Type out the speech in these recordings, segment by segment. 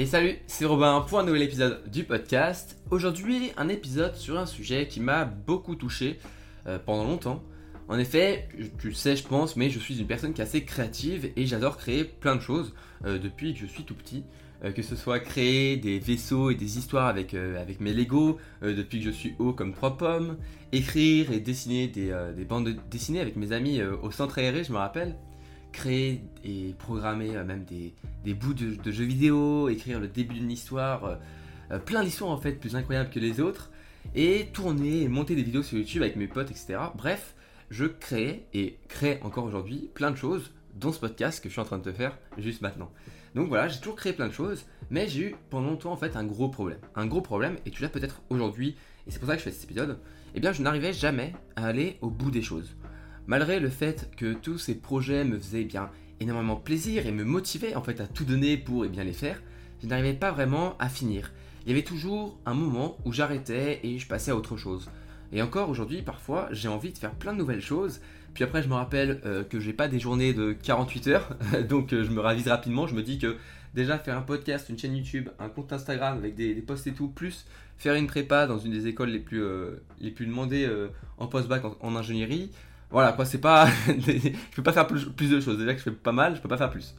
Et salut, c'est Robin pour un nouvel épisode du podcast. Aujourd'hui, un épisode sur un sujet qui m'a beaucoup touché euh, pendant longtemps. En effet, tu le sais, je pense, mais je suis une personne qui est assez créative et j'adore créer plein de choses euh, depuis que je suis tout petit. Euh, que ce soit créer des vaisseaux et des histoires avec, mes Lego depuis que je suis haut comme trois pommes, écrire et dessiner des, des bandes dessinées avec mes amis au centre aéré, je me rappelle, créer et programmer euh, même des, bouts de, jeux vidéo, écrire le début d'une histoire, euh, euh, plein d'histoires en fait plus incroyables que les autres, et tourner et monter des vidéos sur YouTube avec mes potes, etc. Bref, je crée et crée encore aujourd'hui plein de choses, dont ce podcast que je suis en train de te faire juste maintenant. Donc voilà, j'ai toujours créé plein de choses, mais j'ai eu pendant longtemps en fait un gros problème. Un gros problème, et tu l'as peut-être aujourd'hui, et c'est pour ça que je fais cet épisode, eh bien je n'arrivais jamais à aller au bout des choses. Malgré le fait que tous ces projets me faisaient bien énormément plaisir et me motivaient en fait à tout donner pour eh bien les faire, je n'arrivais pas vraiment à finir. Il y avait toujours un moment où j'arrêtais et je passais à autre chose. Et encore aujourd'hui, parfois, j'ai envie de faire plein de nouvelles choses. Puis après, je me rappelle euh, que j'ai pas des journées de 48 heures, donc euh, je me ravise rapidement. Je me dis que déjà faire un podcast, une chaîne YouTube, un compte Instagram avec des, posts et tout, plus faire une prépa dans une des écoles les plus, euh, les plus demandées en post-bac en, ingénierie, voilà, quoi, c'est pas. je peux pas faire plus, de choses. Déjà que je fais pas mal, je peux pas faire plus.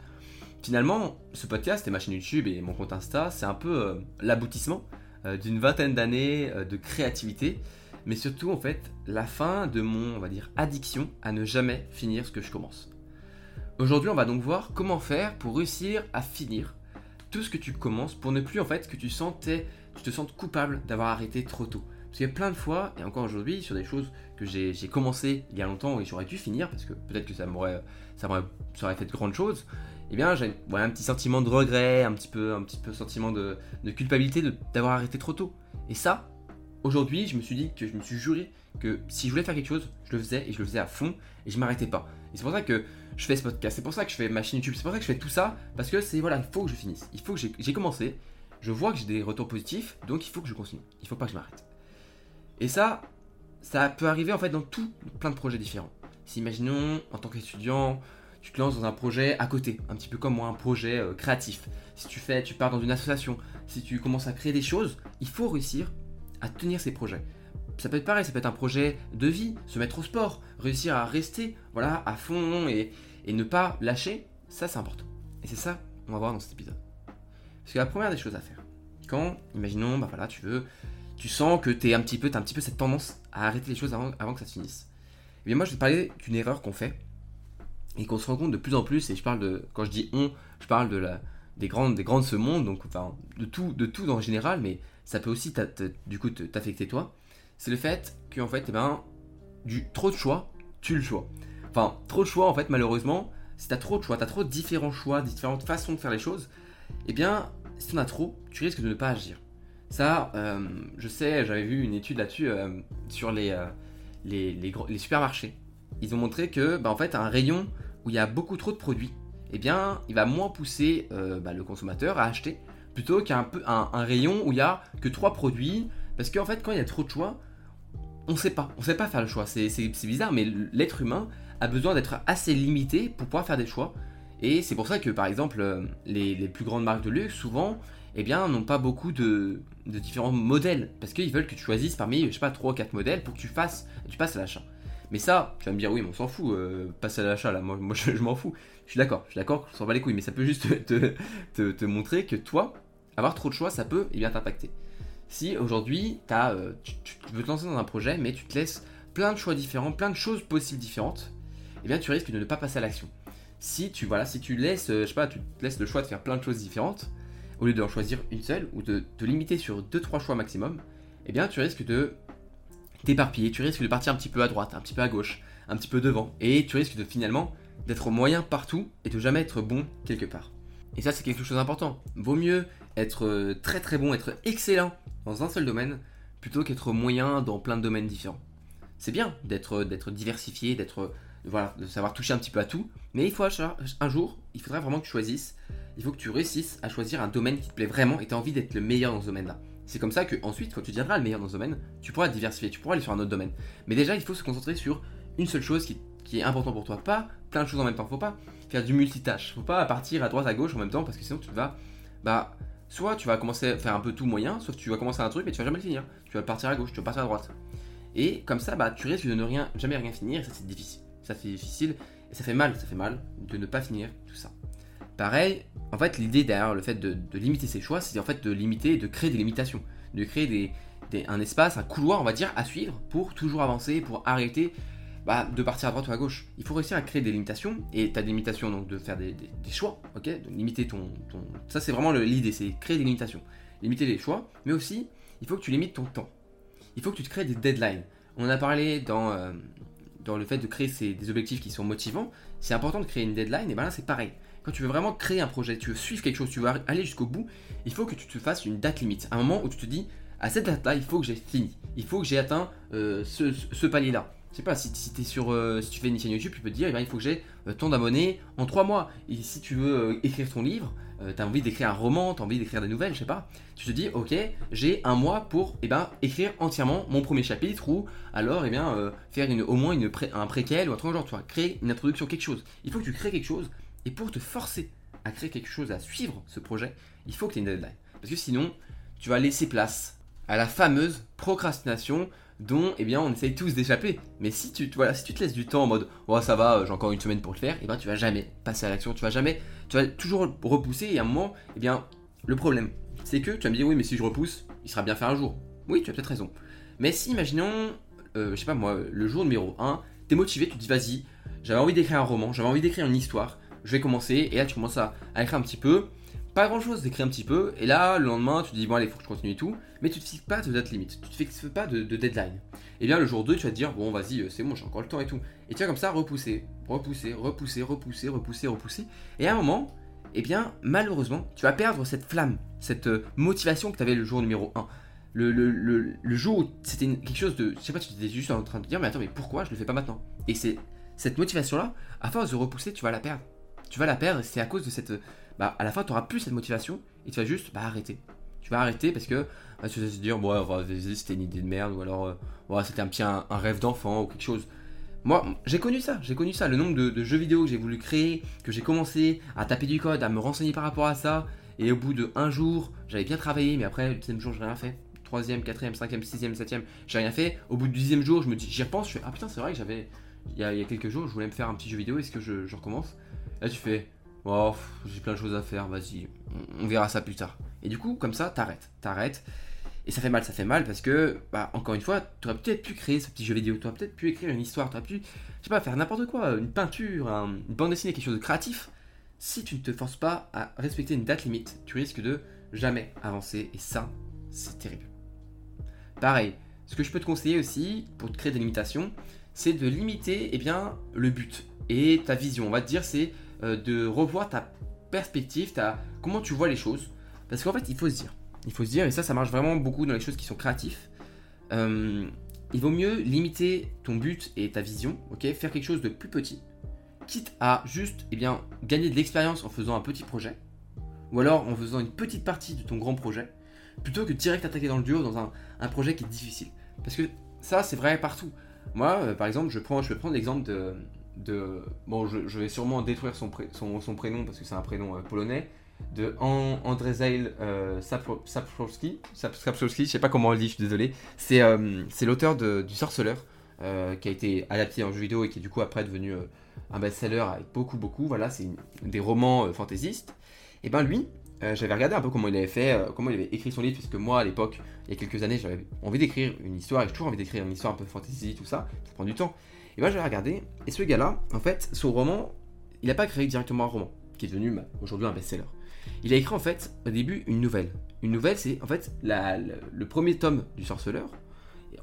Finalement, ce podcast et ma chaîne YouTube et mon compte Insta, c'est un peu euh, l'aboutissement euh, d'une vingtaine d'années euh, de créativité, mais surtout en fait la fin de mon, on va dire, addiction à ne jamais finir ce que je commence. Aujourd'hui, on va donc voir comment faire pour réussir à finir tout ce que tu commences pour ne plus en fait que tu tu te sentes coupable d'avoir arrêté trop tôt. Parce qu'il y a plein de fois, et encore aujourd'hui, sur des choses que j'ai commencé il y a longtemps et j'aurais dû finir, parce que peut-être que ça m'aurait aurait fait de grandes choses, eh bien j'ai un petit sentiment de regret, un petit peu, un petit peu sentiment de, de culpabilité d'avoir arrêté trop tôt. Et ça, aujourd'hui, je me suis dit que je me suis juré que si je voulais faire quelque chose, je le faisais et je le faisais à fond et je m'arrêtais pas. Et c'est pour ça que je fais ce podcast, c'est pour ça que je fais ma chaîne YouTube, c'est pour ça que je fais tout ça, parce que c'est voilà, il faut que je finisse, il faut que j'ai commencé, je vois que j'ai des retours positifs, donc il faut que je continue, il faut pas que je m'arrête. Et ça, ça peut arriver en fait dans tout, plein de projets différents. Si imaginons, en tant qu'étudiant, tu te lances dans un projet à côté, un petit peu comme moi, un projet euh, créatif. Si tu fais, tu pars dans une association, si tu commences à créer des choses, il faut réussir à tenir ces projets. Ça peut être pareil, ça peut être un projet de vie, se mettre au sport, réussir à rester voilà, à fond et, et ne pas lâcher, ça c'est important. Et c'est ça qu'on va voir dans cet épisode. Parce que la première des choses à faire, quand, imaginons, bah voilà, tu veux tu sens que tu un petit peu, as un petit peu cette tendance à arrêter les choses avant, que ça se finisse. Et eh bien moi je vais te parler d'une erreur qu'on fait et qu'on se rend compte de plus en plus. Et je parle de, quand je dis on, je parle de la, des grandes, des grandes ce monde, donc enfin de tout, de tout en général, mais ça peut aussi du coup t'affecter toi. C'est le fait qu'en fait, eh ben, du trop de choix, tu le choix. Enfin, trop de choix en fait, malheureusement, si t'as trop de choix, t'as trop de différents choix, différentes façons de faire les choses, eh bien, si t'en as trop, tu risques de ne pas agir. Ça, euh, je sais, j'avais vu une étude là-dessus euh, sur les, euh, les, les, supermarchés. Ils ont montré que, bah, en fait, un rayon où il y a beaucoup trop de produits, eh bien, il va moins pousser bah, le consommateur à acheter plutôt qu'un un, un rayon où il y a que trois produits. Parce qu'en fait, quand il y a trop de choix, on sait pas, on sait pas faire le choix. C'est bizarre, mais l'être humain a besoin d'être assez limité pour pouvoir faire des choix. Et c'est pour ça que, par exemple, les, les plus grandes marques de luxe, souvent, eh bien, n'ont pas beaucoup de, différents modèles. Parce qu'ils veulent que tu choisisses parmi, je sais pas, 3 ou 4 modèles pour que tu fasses, tu passes à l'achat. Mais ça, tu vas me dire, oui, mais on s'en fout, euh, à l'achat là, moi, moi je, m'en fous. Je suis d'accord, je suis d'accord, on s'en bat les couilles, mais ça peut juste te, montrer que toi, avoir trop de choix, ça peut eh bien t'impacter. Si aujourd'hui, euh, tu, veux te lancer dans un projet, mais tu te laisses plein de choix différents, plein de choses possibles différentes, eh bien tu risques de ne pas passer à l'action. Si tu, voilà, si tu laisses, euh, je sais pas, tu te laisses le choix de faire plein de choses différentes, au lieu d'en choisir une seule ou de te limiter sur 2-3 choix maximum, eh bien tu risques de t'éparpiller, tu risques de partir un petit peu à droite, un petit peu à gauche, un petit peu devant, et tu risques finalement d'être moyen partout et de jamais être bon quelque part. Et ça c'est quelque chose d'important. Vaut mieux être euh, très très bon, être excellent dans un seul domaine, plutôt qu'être moyen dans plein de domaines différents. C'est bien d'être diversifié, d'être voilà, de savoir toucher un petit peu à tout, mais il faut un jour, il faudra vraiment que tu choisisses il faut que tu réussisses à choisir un domaine qui te plaît vraiment et tu as envie d'être le meilleur dans ce domaine-là. C'est comme ça que ensuite, quand tu deviendras le meilleur dans ce domaine, tu pourras diversifier, tu pourras aller sur un autre domaine. Mais déjà, il faut se concentrer sur une seule chose qui, est importante pour toi. Pas plein de choses en même temps. Faut pas faire du multitâche. Faut pas partir à droite à gauche en même temps parce que sinon tu vas bah, Soit tu vas commencer à faire un peu tout moyen, sauf tu vas commencer un truc mais tu vas jamais le finir. Tu vas partir à gauche, tu vas partir à droite. Et comme ça, bah, tu risques de ne rien, jamais rien finir, ça c'est difficile. Ça c'est difficile, et ça fait mal, ça fait mal de ne pas finir tout ça. Pareil, en fait, l'idée derrière le fait de, limiter ses choix, c'est en fait de limiter, de créer des limitations, de créer des, un espace, un couloir, on va dire, à suivre pour toujours avancer, pour arrêter bah, de partir à droite ou à gauche. Il faut réussir à créer des limitations, et ta limitation donc de faire des, choix, ok, de limiter ton, ça c'est vraiment l'idée, c'est créer des limitations, limiter les choix, mais aussi il faut que tu limites ton temps. Il faut que tu te crées des deadlines. On a parlé dans, euh, dans le fait de créer des objectifs qui sont motivants. C'est important de créer une deadline, et bien là c'est pareil. Tu veux vraiment créer un projet, tu veux suivre quelque chose, tu veux aller jusqu'au bout, il faut que tu te fasses une date limite. Un moment où tu te dis, à cette date-là, il faut que j'ai fini. Il faut que j'ai atteint euh, ce, palier-là. Je sais pas, si, si, sur, euh, si tu fais une chaîne YouTube, tu peux te dire, eh il faut que j'ai euh, tant d'abonnés en 3 mois. Et si tu veux écrire ton livre, tu as envie d'écrire un roman, tu as envie d'écrire des nouvelles, je sais pas, tu te dis, ok, j'ai un mois pour eh ben, écrire entièrement mon premier chapitre ou alors eh bien, faire une, au moins une un préquel ou un truc genre, tu créer une introduction, quelque chose. Il faut que tu crées quelque chose et pour te forcer à créer quelque chose, à suivre ce projet, il faut que tu aies une deadline. Parce que sinon, tu vas laisser place à la fameuse procrastination dont eh bien, on essaye tous d'échapper. Mais si tu, voilà, si tu te laisses du temps en mode oh, ça va, j'ai encore une semaine pour le faire, eh ben, tu vas jamais passer à l'action, tu vas jamais, tu vas toujours repousser et à un moment, eh bien, le problème, c'est que tu vas me dire oui, mais si je repousse, il sera bien fait un jour. Oui, tu as peut-être raison. Mais si, imaginons, euh, je sais pas moi, le jour numéro 1, t'es motivé, tu te dis vas-y, j'avais envie d'écrire un roman, j'avais envie d'écrire une histoire, je vais commencer, et là tu commences à, écrire un petit peu, pas grand chose d'écrire un petit peu, et là le lendemain tu te dis bon allez, faut que je continue et tout, mais tu te fixes pas de date limite, tu te fixes pas de, deadline. Et bien le jour 2 tu vas te dire bon vas-y, euh, c'est bon, j'ai encore le temps et tout. Et tu vas comme ça repousser, repousser, repousser, repousser, repousser, repousser, et à un moment, et bien malheureusement, tu vas perdre cette flamme, cette euh, motivation que tu avais le jour numéro 1. Le, le, le, jour où c'était quelque chose de. Je sais pas, tu étais juste en train de dire, mais attends, mais pourquoi je le fais pas maintenant? Et c'est cette motivation-là, à force de repousser, tu vas la perdre tu vas la perdre c'est à cause de cette. Bah, à la fin, tu n'auras plus cette motivation et tu vas juste bah, arrêter. Tu vas arrêter parce que bah, tu vas se dire, bon, c'était une idée de merde ou alors euh, c'était un petit un, rêve d'enfant ou quelque chose. Moi, j'ai connu ça, j'ai connu ça. Le nombre de, jeux vidéo que j'ai voulu créer, que j'ai commencé à taper du code, à me renseigner par rapport à ça. Et au bout de un jour, j'avais bien travaillé, mais après, le deuxième jour, j'ai rien fait. Troisième, quatrième, cinquième, sixième, septième, j'ai rien fait. Au bout du dixième jour, je me dis, j'y repense, je fais, ah putain, c'est vrai que j'avais. Il y, a, quelques jours, je voulais me faire un petit jeu vidéo, est-ce que je recommence? Là, tu fais, oh, j'ai plein de choses à faire, vas-y, on, verra ça plus tard. Et du coup, comme ça, t'arrêtes, t'arrêtes. Et ça fait mal, ça fait mal parce que, bah, encore une fois, tu aurais peut-être pu créer ce petit jeu vidéo, tu aurais peut-être pu écrire une histoire, tu aurais pu, je sais pas, faire n'importe quoi, une peinture, une bande dessinée, quelque chose de créatif. Si tu ne te forces pas à respecter une date limite, tu risques de jamais avancer et ça, c'est terrible. Pareil, ce que je peux te conseiller aussi pour te créer des limitations, c'est de limiter eh bien, le but et ta vision. On va te dire, c'est euh, de revoir ta perspective, ta, comment tu vois les choses. Parce qu'en fait, il faut se dire, il faut se dire, et ça, ça marche vraiment beaucoup dans les choses qui sont créatives. Euh, il vaut mieux limiter ton but et ta vision, ok Faire quelque chose de plus petit, quitte à juste eh bien, gagner de l'expérience en faisant un petit projet, ou alors en faisant une petite partie de ton grand projet, plutôt que direct attaquer dans le dur dans un, un projet qui est difficile. Parce que ça, c'est vrai partout. Moi, euh, par exemple, je, prends, je vais prendre l'exemple de, de. Bon, je, vais sûrement détruire son, son, prénom parce que c'est un prénom euh, polonais. De Andrzej euh, Sapkowski. je sais pas comment on le dit, je suis désolé. C'est euh, l'auteur du Sorceleur euh, qui a été adapté en jeu vidéo et qui du coup après devenu un best-seller avec beaucoup, beaucoup. Voilà, c'est des romans fantaisistes. Et ben lui, j'avais regardé un peu comment il avait fait, comment il avait écrit son livre, parce que moi à l'époque, il y a quelques années, j'avais envie d'écrire une histoire et j'ai toujours envie d'écrire une histoire un peu fantasy, tout ça. Ça prend du temps. Et moi, j'ai regardé, et ce gars-là, en fait, son roman, il n'a pas créé directement un roman, qui est devenu bah, aujourd'hui un best-seller. Il a écrit en fait au début une nouvelle. Une nouvelle, c'est en fait le, premier tome du Sorceleur.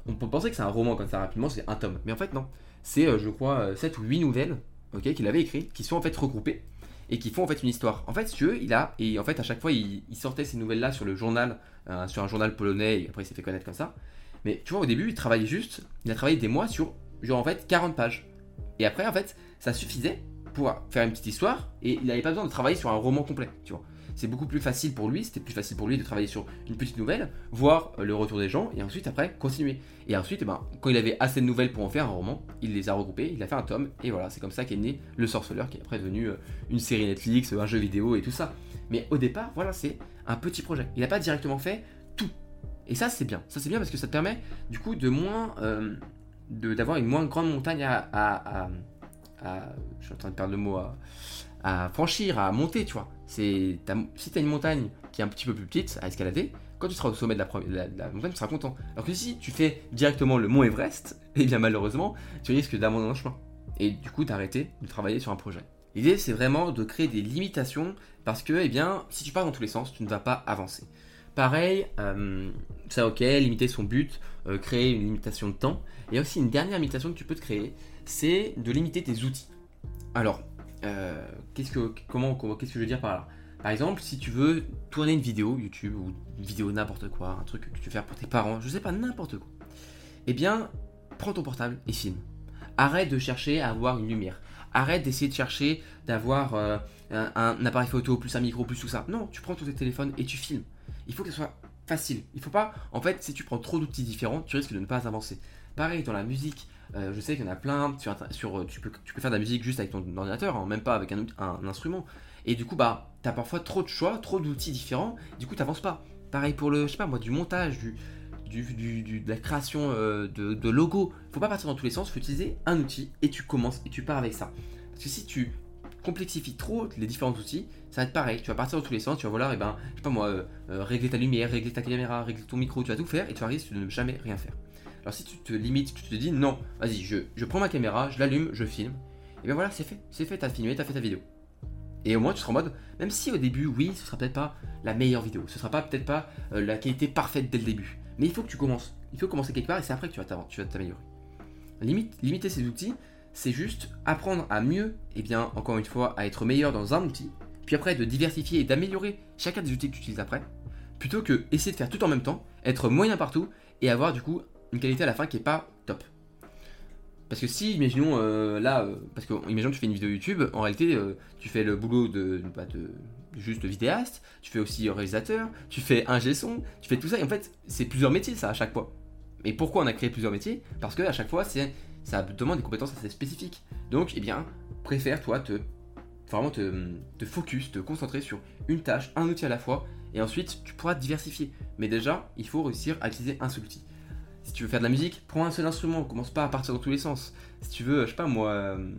On peut penser que c'est un roman comme ça rapidement, c'est un tome. Mais en fait, non. C'est, euh, je crois, 7 ou 8 nouvelles ok, qu'il avait écrites, qui sont en fait regroupées et qui font en fait une histoire. En fait, si tu veux, il a, et en fait, à chaque fois, il, sortait ces nouvelles-là sur le journal, euh, sur un journal polonais, et après, il s'est fait connaître comme ça. Mais tu vois, au début, il travaillait juste, il a travaillé des mois sur genre en fait 40 pages. Et après, en fait, ça suffisait pour faire une petite histoire et il n'avait pas besoin de travailler sur un roman complet, tu. C'est beaucoup plus facile pour lui, c'était plus facile pour lui de travailler sur une petite nouvelle, voir euh, le retour des gens et ensuite après continuer. Et ensuite, eh ben, quand il avait assez de nouvelles pour en faire un roman, il les a regroupées, il a fait un tome et voilà, c'est comme ça qu'est né Le Sorceleur qui est après devenu euh, une série Netflix, un jeu vidéo et tout ça. Mais au départ, voilà, c'est un petit projet. Il n'a pas directement fait tout. Et ça, c'est bien. Ça, c'est bien parce que ça te permet, du coup, de moins. Euh, d'avoir une moins grande montagne à, à, Je suis en train de perdre le mot. À, franchir, à monter, tu vois. Si tu as une montagne qui est un petit peu plus petite à escalader, quand tu seras au sommet de la, la, montagne, tu seras content. Alors que si tu fais directement le mont Everest, eh bien malheureusement, tu risques d'abandonner le chemin. Et du coup, d'arrêter de travailler sur un projet. L'idée, c'est vraiment de créer des limitations parce que, eh bien, si tu pars dans tous les sens, tu ne vas pas avancer. Pareil, euh, ça ok, limiter son but, euh, créer une limitation de temps. Il y a aussi une dernière limitation que tu peux te créer, c'est de limiter tes outils. Alors, euh, qu'est-ce que, comment, qu'est-ce que je veux dire par là? Par exemple, si tu veux tourner une vidéo YouTube ou une vidéo n'importe quoi, un truc que tu veux faire pour tes parents, je sais pas, n'importe quoi. Eh bien, prends ton portable et filme. Arrête de chercher à avoir une lumière. Arrête d'essayer de chercher d'avoir un, un, appareil photo plus un micro plus tout ça. Non, tu prends ton téléphone et tu filmes il faut que ce soit facile. Il faut pas, en fait, si tu prends trop d'outils différents, tu risques de ne pas avancer. Pareil, dans la musique, euh, je sais qu'il y en a plein, sur, tu, peux, faire de la musique juste avec ton ordinateur, hein, même pas avec un, instrument. Et du coup, bah, tu as parfois trop de choix, trop d'outils différents, du coup, tu pas. Pareil pour le, je sais pas moi, du montage, de la création euh, de, de logos. faut pas partir dans tous les sens, il faut utiliser un outil et tu commences et tu pars avec ça. Parce que si tu complexifies trop les différents outils, ça va être pareil. Tu vas partir dans tous les sens, tu vas vouloir, et eh ben, je sais pas moi, euh, euh, régler ta lumière, régler ta caméra, régler ton micro, tu vas tout faire et tu risques de ne jamais rien faire. Alors si tu te limites, tu te dis non, vas-y, je, je prends ma caméra, je l'allume, je filme, et bien voilà, c'est fait, c'est fait, t'as filmé, t'as fait ta vidéo. Et au moins tu seras en mode, même si au début, oui, ce sera peut-être pas la meilleure vidéo, ce sera pas peut-être pas euh, la qualité parfaite dès le début, mais il faut que tu commences. Il faut commencer quelque part et c'est après que tu vas t'améliorer. Limite, limiter ces outils, c'est juste apprendre à mieux, et bien encore une fois, à être meilleur dans un outil, puis après de diversifier et d'améliorer chacun des outils que tu utilises après, plutôt que essayer de faire tout en même temps, être moyen partout et avoir du coup une qualité à la fin qui est pas top. Parce que si, imaginons euh, là, euh, parce que imaginons que tu fais une vidéo YouTube, en réalité euh, tu fais le boulot de, bah, de, juste vidéaste, tu fais aussi réalisateur, tu fais un son, tu fais tout ça, et en fait c'est plusieurs métiers ça à chaque fois. Et pourquoi on a créé plusieurs métiers? Parce que à chaque fois c'est ça demande des compétences assez spécifiques. Donc, eh bien, préfère toi te vraiment te, focus, te concentrer sur une tâche, un outil à la fois, et ensuite tu pourras diversifier. Mais déjà, il faut réussir à utiliser un seul outil. Si tu veux faire de la musique, prends un seul instrument, commence pas à partir dans tous les sens. Si tu veux, je sais pas moi, euh,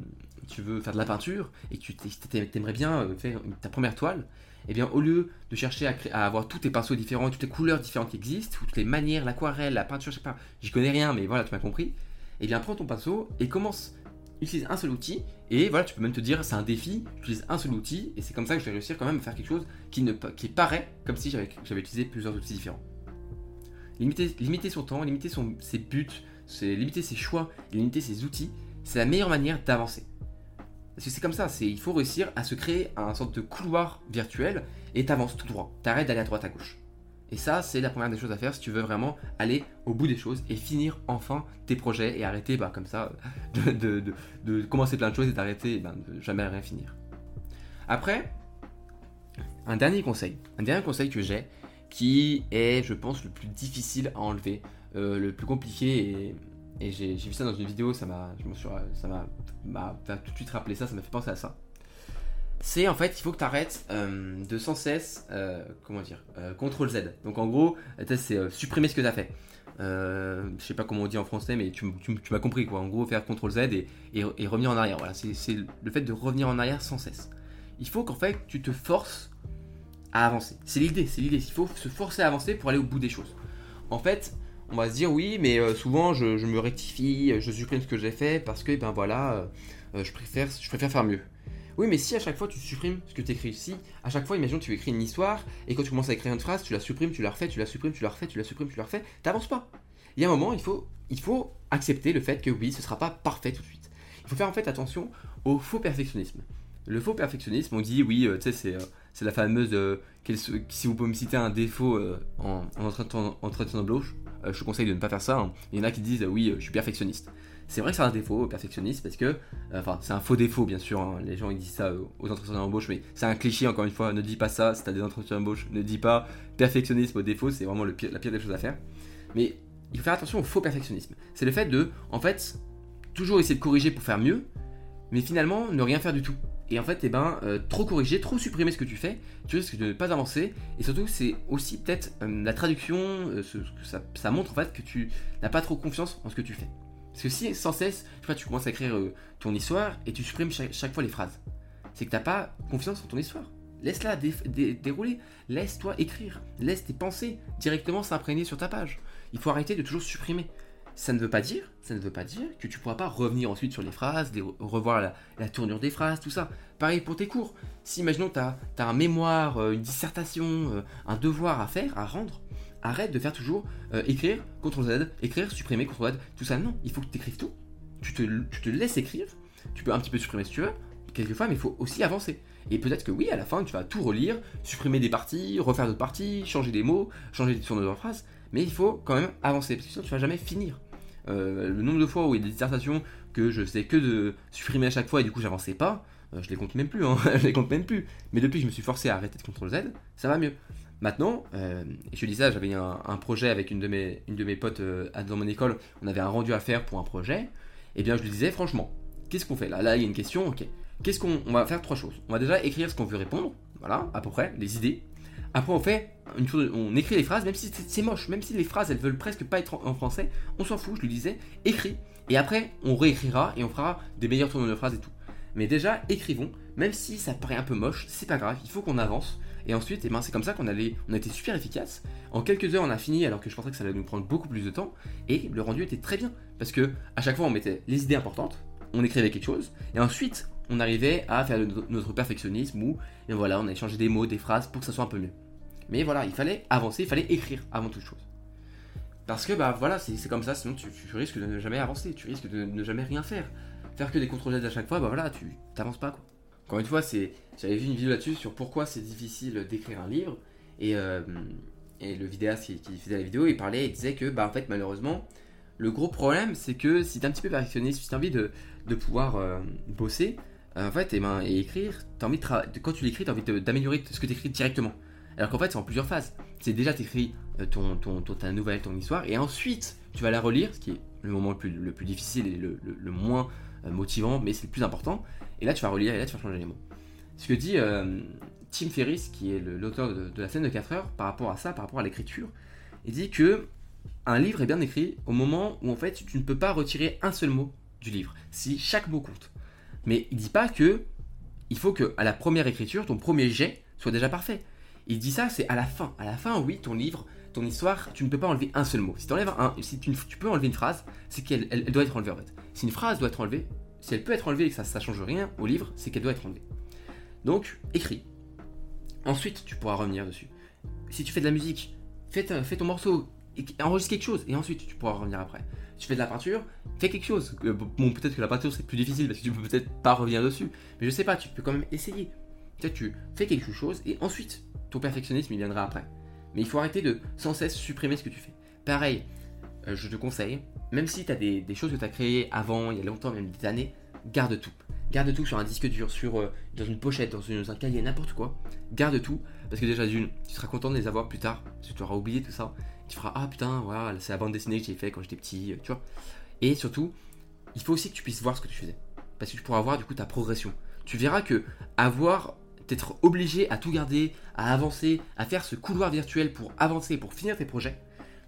tu veux faire de la peinture et que tu t'aimerais bien euh, faire ta première toile, eh bien au lieu de chercher à, à, avoir tous tes pinceaux différents, toutes les couleurs différentes qui existent, toutes les manières, l'aquarelle, la peinture, je sais pas, j'y connais rien, mais voilà, tu m'as compris et bien prends ton pinceau et commence. Utilise un seul outil et voilà, tu peux même te dire c'est un défi, utilise un seul outil et c'est comme ça que je vais réussir quand même à faire quelque chose qui, ne, qui paraît comme si j'avais utilisé plusieurs outils différents. Limiter, limiter son temps, limiter son, ses buts, limiter ses choix, limiter ses outils, c'est la meilleure manière d'avancer. Parce que c'est comme ça, il faut réussir à se créer un sorte de couloir virtuel et t'avances tout droit. T'arrêtes d'aller à droite à gauche. Et ça, c'est la première des choses à faire si tu veux vraiment aller au bout des choses et finir enfin tes projets et arrêter bah, comme ça de, commencer plein de choses et d'arrêter ben, de jamais rien finir. Après, un dernier conseil, un dernier conseil que j'ai qui est, je pense, le plus difficile à enlever, euh, le plus compliqué et, et j'ai vu ça dans une vidéo, ça m'a, tout de suite rappelé ça, ça m'a fait penser à ça c'est en fait, il faut que tu arrêtes euh, de sans cesse, euh, comment dire, euh, CTRL Z. Donc en gros, c'est supprimer ce que tu as fait. je sais pas comment on dit en français, mais tu, m'as compris quoi. En gros, faire CTRL Z et, revenir en arrière. Voilà, c'est le fait de revenir en arrière sans cesse. Il faut qu'en fait, tu te forces à avancer. C'est l'idée, c'est l'idée. Il faut se forcer à avancer pour aller au bout des choses. En fait, on va se dire oui, mais souvent je, me rectifie, je supprime ce que j'ai fait parce que ben voilà, je préfère, je préfère faire mieux. Oui, mais si à chaque fois tu supprimes ce que tu écris, si à chaque fois, imagine tu écris une histoire et quand tu commences à écrire une phrase, tu la supprimes, tu la refais, tu la supprimes, tu la refais, tu la supprimes, tu la refais, t'avances pas. Il y a un moment, il faut, il faut accepter le fait que oui, ce sera pas parfait tout de suite. Il faut faire en fait attention au faux perfectionnisme. Le faux perfectionnisme, on dit oui, euh, tu sais, c'est, euh, c'est la fameuse. Euh, si vous pouvez me citer un défaut en, en entretien d'embauche, je te conseille de ne pas faire ça. Hein. Il y en a qui disent oui, je suis perfectionniste. C'est vrai que c'est un défaut perfectionniste parce que, euh, enfin, c'est un faux défaut bien sûr. Hein. les gens ils disent ça aux entretiens d'embauche, mais c'est un cliché encore une fois. Ne dis pas ça si t'as des entretiens d'embauche. Ne dis pas perfectionnisme au défaut. C'est vraiment le la pire des choses à faire. Mais il faut faire attention au faux perfectionnisme. C'est le fait de, en fait, toujours essayer de corriger pour faire mieux, mais finalement ne rien faire du tout. et en fait, eh ben, euh, trop corriger, trop supprimer ce que tu fais, tu risques de ne pas avancer. Et surtout, c'est aussi peut-être euh, la traduction, euh, ça, montre en fait que tu n'as pas trop confiance en ce que tu fais. Parce que si sans cesse, je sais pas, tu commences à écrire ton histoire et tu supprimes chaque, fois les phrases, c'est que tu n'as pas confiance en ton histoire. Laisse-la dérouler, laisse-toi écrire, laisse tes pensées directement s'imprégner sur ta page. Il faut arrêter de toujours supprimer ça ne veut pas dire, que tu pourras pas revenir ensuite sur les phrases, revoir la, tournure des phrases, tout ça. Pareil pour tes cours. Si imaginons tu as, un mémoire, euh, une dissertation, euh, un devoir à faire, à rendre, arrête de faire toujours euh, écrire, CTRL Z, écrire, supprimer, CTRL Z, tout ça. Non, il faut que tu écrives tout. Tu te, tu te laisses écrire. Tu peux un petit peu supprimer si tu veux, quelquefois, mais il faut aussi avancer. Et peut-être que oui, à la fin, tu vas tout relire, supprimer des parties, refaire d'autres parties, changer des mots, changer des tournures de phrases. Mais il faut quand même avancer, parce que sinon tu vas jamais finir. Euh, le nombre de fois où il y a des dissertations que je sais que de supprimer à chaque fois et du coup j'avançais pas, euh, je les compte même plus, hein, je les compte même plus. Mais depuis que je me suis forcé à arrêter de CTRL Z, ça va mieux. Maintenant, euh, et je te dis ça, j'avais un, un, projet avec une de mes, une de mes potes dans mon école, on avait un rendu à faire pour un projet, et eh bien je lui disais franchement, qu'est-ce qu'on fait là? Là il y a une question, ok. Qu'est-ce qu'on on va faire trois choses. On va déjà écrire ce qu'on veut répondre, voilà, à peu près, les idées. Après, on fait on écrit les phrases, même si c'est moche, même si les phrases elles veulent presque pas être en, français, on s'en fout. Je lui disais, écris. Et après, on réécrira et on fera des meilleurs tournures de phrases et tout. Mais déjà, écrivons, même si ça paraît un peu moche, c'est pas grave, il faut qu'on avance. Et ensuite, eh ben, c'est comme ça qu'on allait, on a été super efficace. En quelques heures, on a fini, alors que je pensais que ça allait nous prendre beaucoup plus de temps. Et le rendu était très bien, parce que à chaque fois, on mettait les idées importantes, on écrivait quelque chose, et ensuite, on arrivait à faire notre perfectionnisme où, et voilà, on a échangé des mots, des phrases pour que ça soit un peu mieux. Mais voilà, il fallait avancer, il fallait écrire avant toute chose. Parce que bah voilà, c'est comme ça, sinon tu, risques de ne jamais avancer, tu risques de ne jamais rien faire. Faire que des contrôles à chaque fois, bah voilà, tu t'avances pas quoi. Encore une fois, j'avais vu une vidéo là-dessus sur pourquoi c'est difficile d'écrire un livre et, euh, et le vidéaste qui, faisait la vidéo, il parlait, il disait que bah en fait malheureusement, le gros problème c'est que si t'es un petit peu perfectionniste, si t'as envie de, pouvoir euh, bosser, en fait, et, eh ben, et écrire, as envie de quand tu l'écris, t'as envie d'améliorer ce que tu écris directement. Alors qu'en fait, c'est en plusieurs phases. C'est déjà t'écris euh, ton, ton, ta nouvelle, ton histoire, et ensuite tu vas la relire, ce qui est le moment le plus, le plus difficile et le, moins euh, motivant, mais c'est le plus important. Et là, tu vas relire et là, tu vas changer les mots. Ce que dit euh, Tim Ferriss, qui est l'auteur de, la scène de 4 heures, par rapport à ça, par rapport à l'écriture, il dit que un livre est bien écrit au moment où en fait tu ne peux pas retirer un seul mot du livre, si chaque mot compte. Mais il dit pas que il faut que à la première écriture, ton premier jet soit déjà parfait. Il dit ça, c'est à la fin. À la fin, oui, ton livre, ton histoire, tu ne peux pas enlever un seul mot. Si, enlèves un, si tu, peux enlever une phrase, c'est qu'elle elle, doit être enlevée en fait. Si une phrase doit être enlevée, si elle peut être enlevée et que ça ne change rien au livre, c'est qu'elle doit être enlevée. Donc, écris. Ensuite, tu pourras revenir dessus. Si tu fais de la musique, fais ton morceau, enregistre quelque chose, et ensuite tu pourras revenir après. Tu fais de la peinture, fais quelque chose. Bon, peut-être que la peinture c'est plus difficile parce que tu peux peut-être pas revenir dessus, mais je sais pas, tu peux quand même essayer. Peut-être tu fais quelque chose et ensuite ton perfectionnisme viendra après. Mais il faut arrêter de sans cesse supprimer ce que tu fais. Pareil, euh, je te conseille, même si tu as des, choses que tu as créées avant, il y a longtemps, même des années, garde tout. Garde tout sur un disque dur, sur, euh, dans une pochette, dans, un cahier, n'importe quoi. Garde tout, parce que déjà d'une, tu seras content de les avoir plus tard, parce que tu auras oublié tout ça. Tu feras ah putain, voilà, c'est la bande dessinée que j'ai fait quand j'étais petit, euh, tu vois. Et surtout, il faut aussi que tu puisses voir ce que tu faisais, parce que tu pourras voir du coup ta progression. Tu verras que avoir d'être obligé à tout garder, à avancer, à faire ce couloir virtuel pour avancer, pour finir tes projets,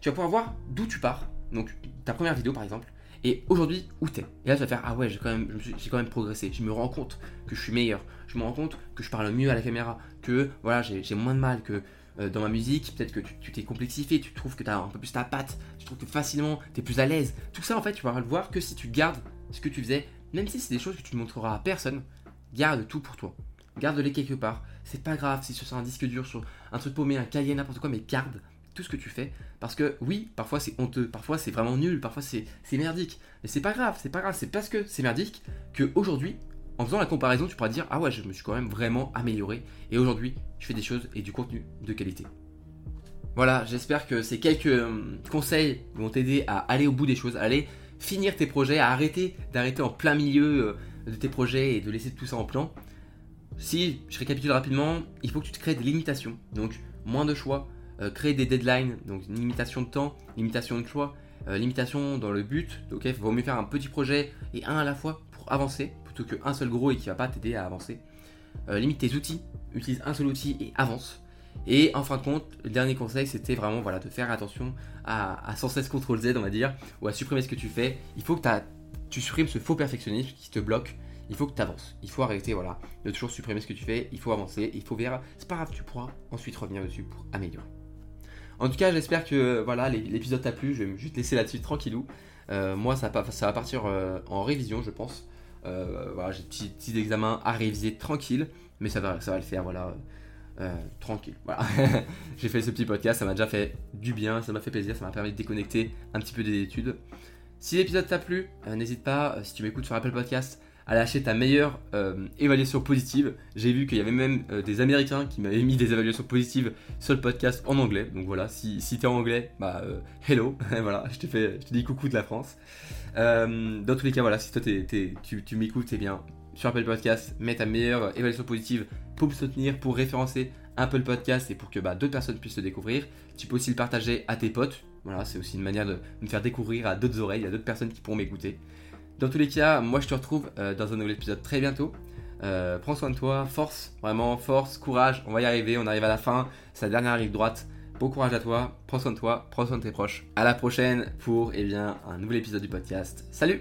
tu vas pouvoir voir d'où tu pars, donc ta première vidéo par exemple, et aujourd'hui où t'es. Et là tu vas faire ah ouais j'ai quand même j'ai quand même progressé, je me rends compte que je suis meilleur, je me rends compte que je parle mieux à la caméra, que voilà j'ai moins de mal, que dans ma musique peut-être que tu t'es complexifié, tu trouves que tu as un peu plus ta patte, tu trouves que facilement tu es plus à l'aise. Tout ça en fait tu vas le voir que si tu gardes ce que tu faisais, même si c'est des choses que tu ne montreras à personne, garde tout pour toi garde-les quelque part. C'est pas grave si ce sur un disque dur, sur un truc paumé, un cahier, n'importe quoi, mais garde tout ce que tu fais. Parce que oui, parfois c'est honteux, parfois c'est vraiment nul, parfois c'est merdique. Mais c'est pas grave, c'est pas grave, c'est parce que c'est merdique que aujourd'hui, en faisant la comparaison, tu pourras dire Ah ouais, je me suis quand même vraiment amélioré. Et aujourd'hui, je fais des choses et du contenu de qualité. Voilà, j'espère que ces quelques euh, conseils vont t'aider à aller au bout des choses, à aller finir tes projets, à arrêter d'arrêter en plein milieu euh, de tes projets et de laisser tout ça en plan. Si je récapitule rapidement, il faut que tu te crées des limitations. Donc, moins de choix, euh, créer des deadlines, donc une limitation de temps, limitation de choix, limitation dans le but. Donc, il vaut mieux faire un petit projet et un à la fois pour avancer qu'un seul gros et qui va pas t'aider à avancer. limite tes outils, utilise un seul outil et avance. Et en fin de compte, le dernier conseil, c'était vraiment voilà, de faire attention à, sans cesse CTRL Z, on va dire, ou à supprimer ce que tu fais. Il faut que tu supprimes ce faux perfectionnisme qui te bloque. Il faut que tu avances. Il faut arrêter voilà, de toujours supprimer ce que tu fais. Il faut avancer. Il faut voir. C'est pas grave, tu pourras ensuite revenir dessus pour améliorer. En tout cas, j'espère que voilà l'épisode t'a plu. Je vais juste laisser là-dessus tranquillou. Euh, moi, ça va, ça va partir euh, en révision, je pense. Euh, voilà, j'ai des petits, petits, examens à réviser tranquille, mais ça va, ça va le faire. Voilà. Euh, tranquille. Voilà. j'ai fait ce petit podcast, ça m'a déjà fait du bien, ça m'a fait plaisir, ça m'a permis de déconnecter un petit peu des études. Si l'épisode t'a plu, euh, n'hésite pas, si tu m'écoutes sur Apple Podcast, à lâcher ta meilleure évaluation positive. J'ai vu qu'il y avait même des Américains qui m'avaient mis des évaluations positives sur le podcast en anglais. Donc voilà, si, si t'es en anglais, bah hello, voilà, je te, fais, je te dis coucou de la France. dans tous les cas, voilà, si toi tu, m'écoutes, eh bien, sur Apple Podcast, mets ta meilleure évaluation positive pour me soutenir, pour référencer un peu le podcast et pour que bah, d'autres personnes puissent le découvrir. Tu peux aussi le partager à tes potes. Voilà, c'est aussi une manière de me faire découvrir à d'autres oreilles, à d'autres personnes qui pourront m'écouter. Dans tous les cas, moi je te retrouve euh, dans un nouvel épisode très bientôt. Euh, prends soin de toi, force, vraiment force, courage, on va y arriver, on arrive à la fin, c'est la dernière rive droite. Bon courage à toi, prends soin de toi, prends soin de tes proches. À la prochaine pour eh bien, un nouvel épisode du podcast. Salut